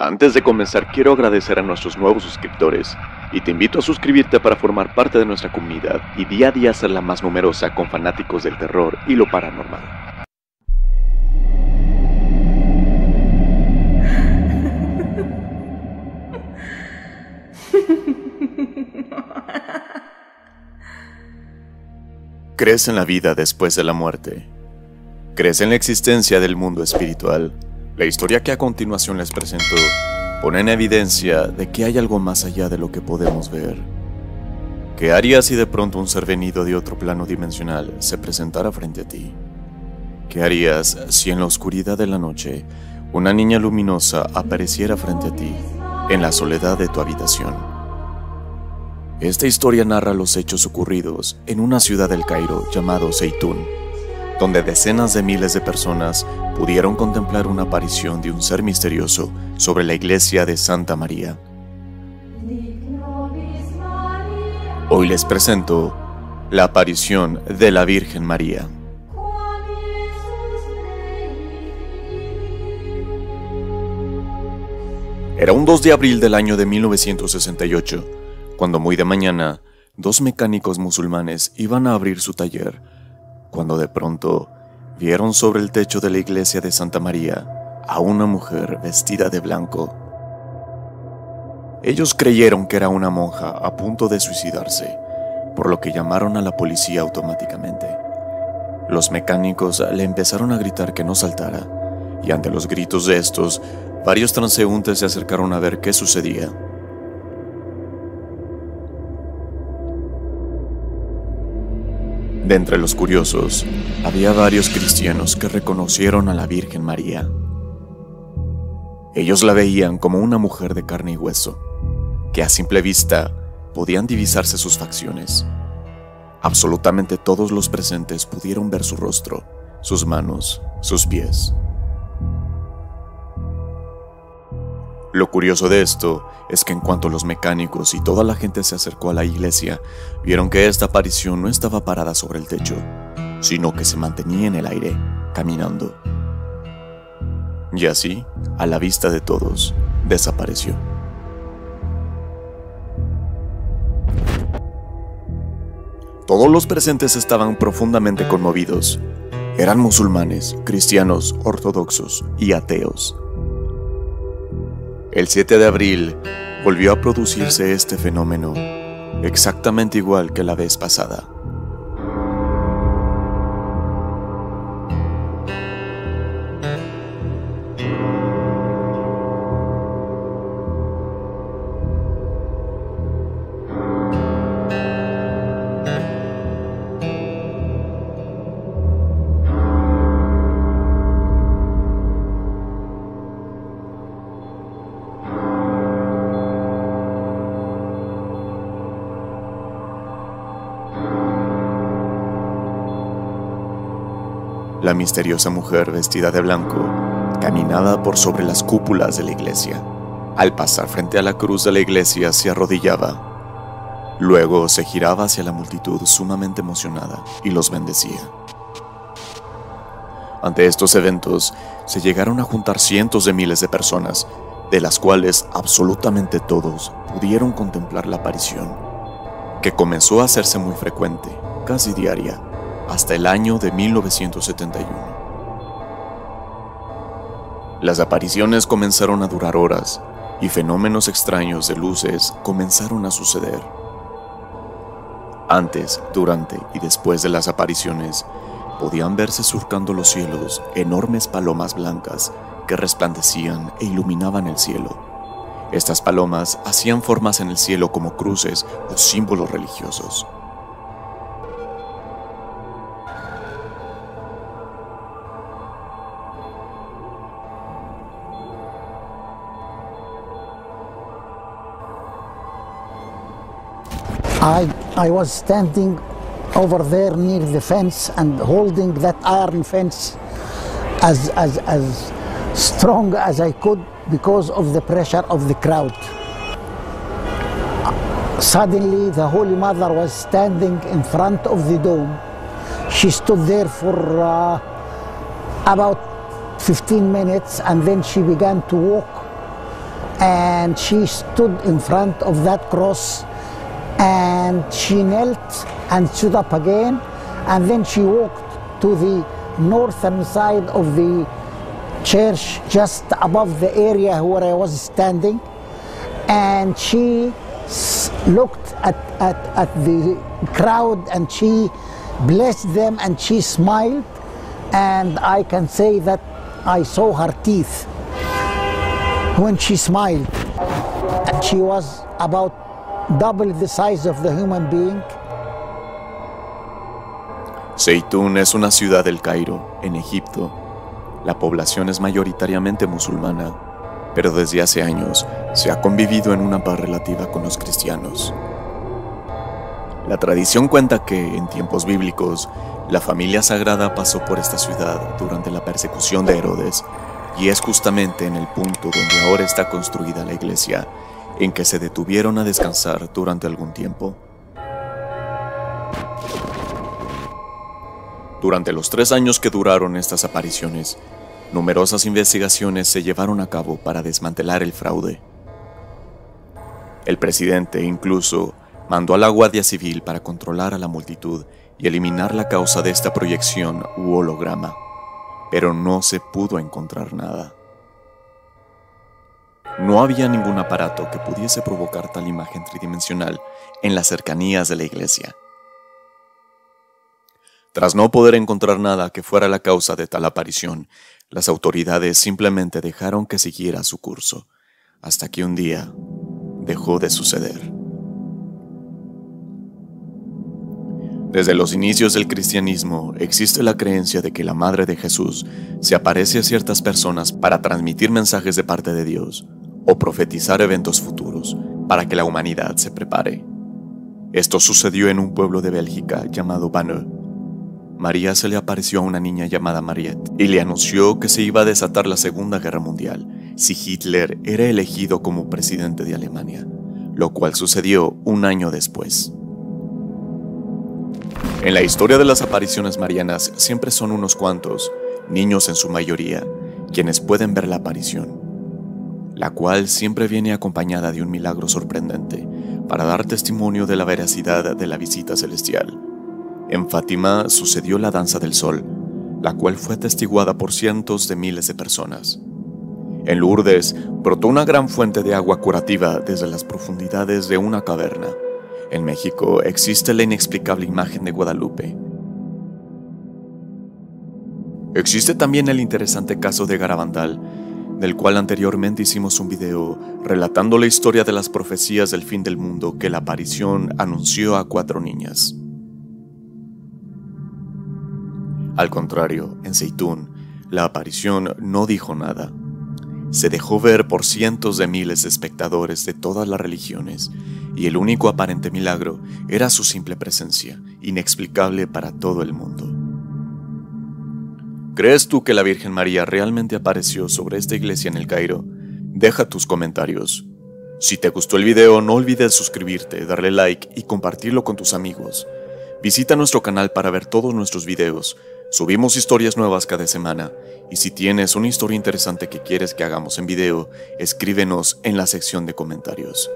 Antes de comenzar, quiero agradecer a nuestros nuevos suscriptores y te invito a suscribirte para formar parte de nuestra comunidad y día a día ser la más numerosa con fanáticos del terror y lo paranormal. ¿Crees en la vida después de la muerte? ¿Crees en la existencia del mundo espiritual? La historia que a continuación les presento pone en evidencia de que hay algo más allá de lo que podemos ver. ¿Qué harías si de pronto un ser venido de otro plano dimensional se presentara frente a ti? ¿Qué harías si en la oscuridad de la noche una niña luminosa apareciera frente a ti en la soledad de tu habitación? Esta historia narra los hechos ocurridos en una ciudad del Cairo llamado Zeitún, donde decenas de miles de personas pudieron contemplar una aparición de un ser misterioso sobre la iglesia de Santa María. Hoy les presento la aparición de la Virgen María. Era un 2 de abril del año de 1968 cuando muy de mañana dos mecánicos musulmanes iban a abrir su taller, cuando de pronto vieron sobre el techo de la iglesia de Santa María a una mujer vestida de blanco. Ellos creyeron que era una monja a punto de suicidarse, por lo que llamaron a la policía automáticamente. Los mecánicos le empezaron a gritar que no saltara, y ante los gritos de estos, varios transeúntes se acercaron a ver qué sucedía. De entre los curiosos, había varios cristianos que reconocieron a la Virgen María. Ellos la veían como una mujer de carne y hueso, que a simple vista podían divisarse sus facciones. Absolutamente todos los presentes pudieron ver su rostro, sus manos, sus pies. Lo curioso de esto es que en cuanto los mecánicos y toda la gente se acercó a la iglesia, vieron que esta aparición no estaba parada sobre el techo, sino que se mantenía en el aire, caminando. Y así, a la vista de todos, desapareció. Todos los presentes estaban profundamente conmovidos. Eran musulmanes, cristianos, ortodoxos y ateos. El 7 de abril volvió a producirse este fenómeno, exactamente igual que la vez pasada. La misteriosa mujer vestida de blanco caminaba por sobre las cúpulas de la iglesia. Al pasar frente a la cruz de la iglesia se arrodillaba. Luego se giraba hacia la multitud sumamente emocionada y los bendecía. Ante estos eventos se llegaron a juntar cientos de miles de personas, de las cuales absolutamente todos pudieron contemplar la aparición, que comenzó a hacerse muy frecuente, casi diaria, hasta el año de 1971. Las apariciones comenzaron a durar horas y fenómenos extraños de luces comenzaron a suceder. Antes, durante y después de las apariciones, podían verse surcando los cielos enormes palomas blancas que resplandecían e iluminaban el cielo. Estas palomas hacían formas en el cielo como cruces o símbolos religiosos. I, I was standing over there near the fence and holding that iron fence as, as, as strong as I could because of the pressure of the crowd. Suddenly, the Holy Mother was standing in front of the dome. She stood there for uh, about 15 minutes and then she began to walk and she stood in front of that cross and she knelt and stood up again. And then she walked to the northern side of the church just above the area where I was standing. And she looked at, at, at the crowd and she blessed them and she smiled. And I can say that I saw her teeth when she smiled. And she was about double the size of the human being. Zeitún es una ciudad del Cairo, en Egipto. La población es mayoritariamente musulmana, pero desde hace años se ha convivido en una paz relativa con los cristianos. La tradición cuenta que, en tiempos bíblicos, la familia sagrada pasó por esta ciudad durante la persecución de Herodes, y es justamente en el punto donde ahora está construida la iglesia, en que se detuvieron a descansar durante algún tiempo. Durante los tres años que duraron estas apariciones, numerosas investigaciones se llevaron a cabo para desmantelar el fraude. El presidente incluso mandó a la Guardia Civil para controlar a la multitud y eliminar la causa de esta proyección u holograma, pero no se pudo encontrar nada. No había ningún aparato que pudiese provocar tal imagen tridimensional en las cercanías de la iglesia. Tras no poder encontrar nada que fuera la causa de tal aparición, las autoridades simplemente dejaron que siguiera su curso, hasta que un día dejó de suceder. Desde los inicios del cristianismo existe la creencia de que la Madre de Jesús se aparece a ciertas personas para transmitir mensajes de parte de Dios o profetizar eventos futuros para que la humanidad se prepare. Esto sucedió en un pueblo de Bélgica llamado Banner. María se le apareció a una niña llamada Mariette y le anunció que se iba a desatar la Segunda Guerra Mundial si Hitler era elegido como presidente de Alemania, lo cual sucedió un año después. En la historia de las apariciones marianas siempre son unos cuantos, niños en su mayoría, quienes pueden ver la aparición, la cual siempre viene acompañada de un milagro sorprendente para dar testimonio de la veracidad de la visita celestial. En Fátima sucedió la danza del sol, la cual fue atestiguada por cientos de miles de personas. En Lourdes brotó una gran fuente de agua curativa desde las profundidades de una caverna. En México existe la inexplicable imagen de Guadalupe. Existe también el interesante caso de Garabandal, del cual anteriormente hicimos un video relatando la historia de las profecías del fin del mundo que la aparición anunció a cuatro niñas. Al contrario, en Zeitún, la aparición no dijo nada. Se dejó ver por cientos de miles de espectadores de todas las religiones, y el único aparente milagro era su simple presencia, inexplicable para todo el mundo. ¿Crees tú que la Virgen María realmente apareció sobre esta iglesia en el Cairo? Deja tus comentarios. Si te gustó el video, no olvides suscribirte, darle like y compartirlo con tus amigos. Visita nuestro canal para ver todos nuestros videos. Subimos historias nuevas cada semana. Y si tienes una historia interesante que quieres que hagamos en video, escríbenos en la sección de comentarios.